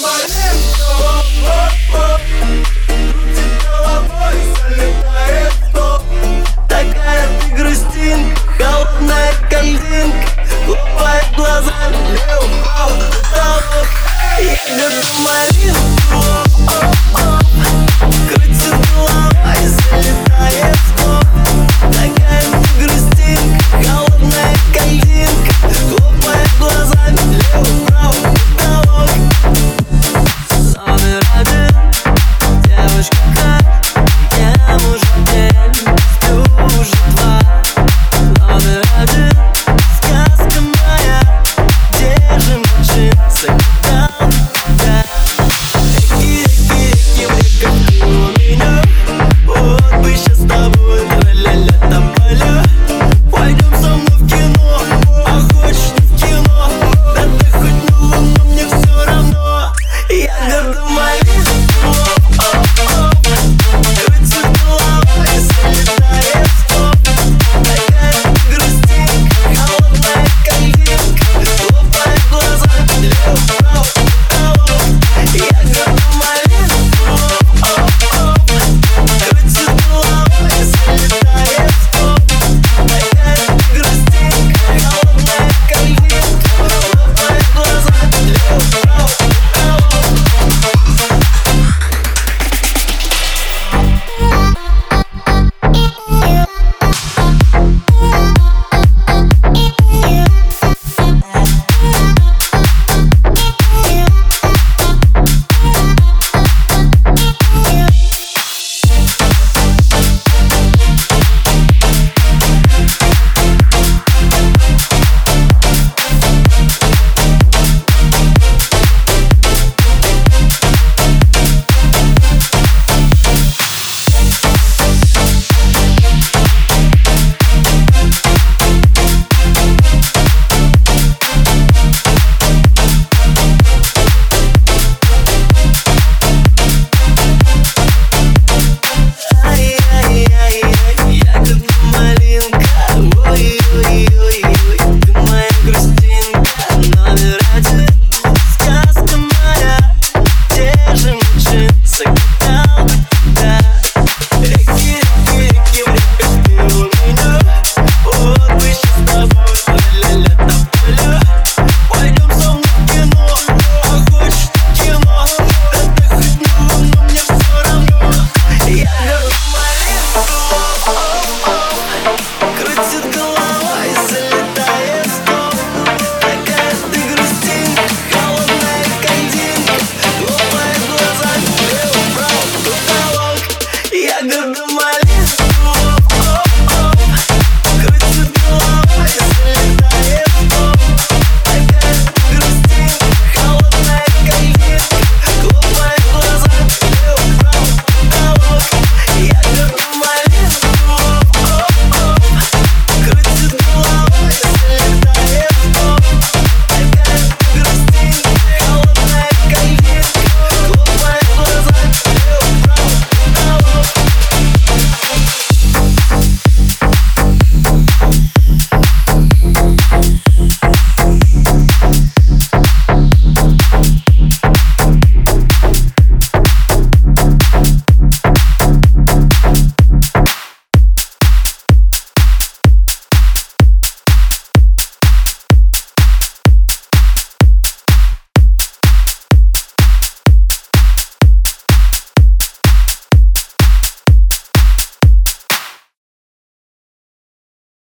somebody else. it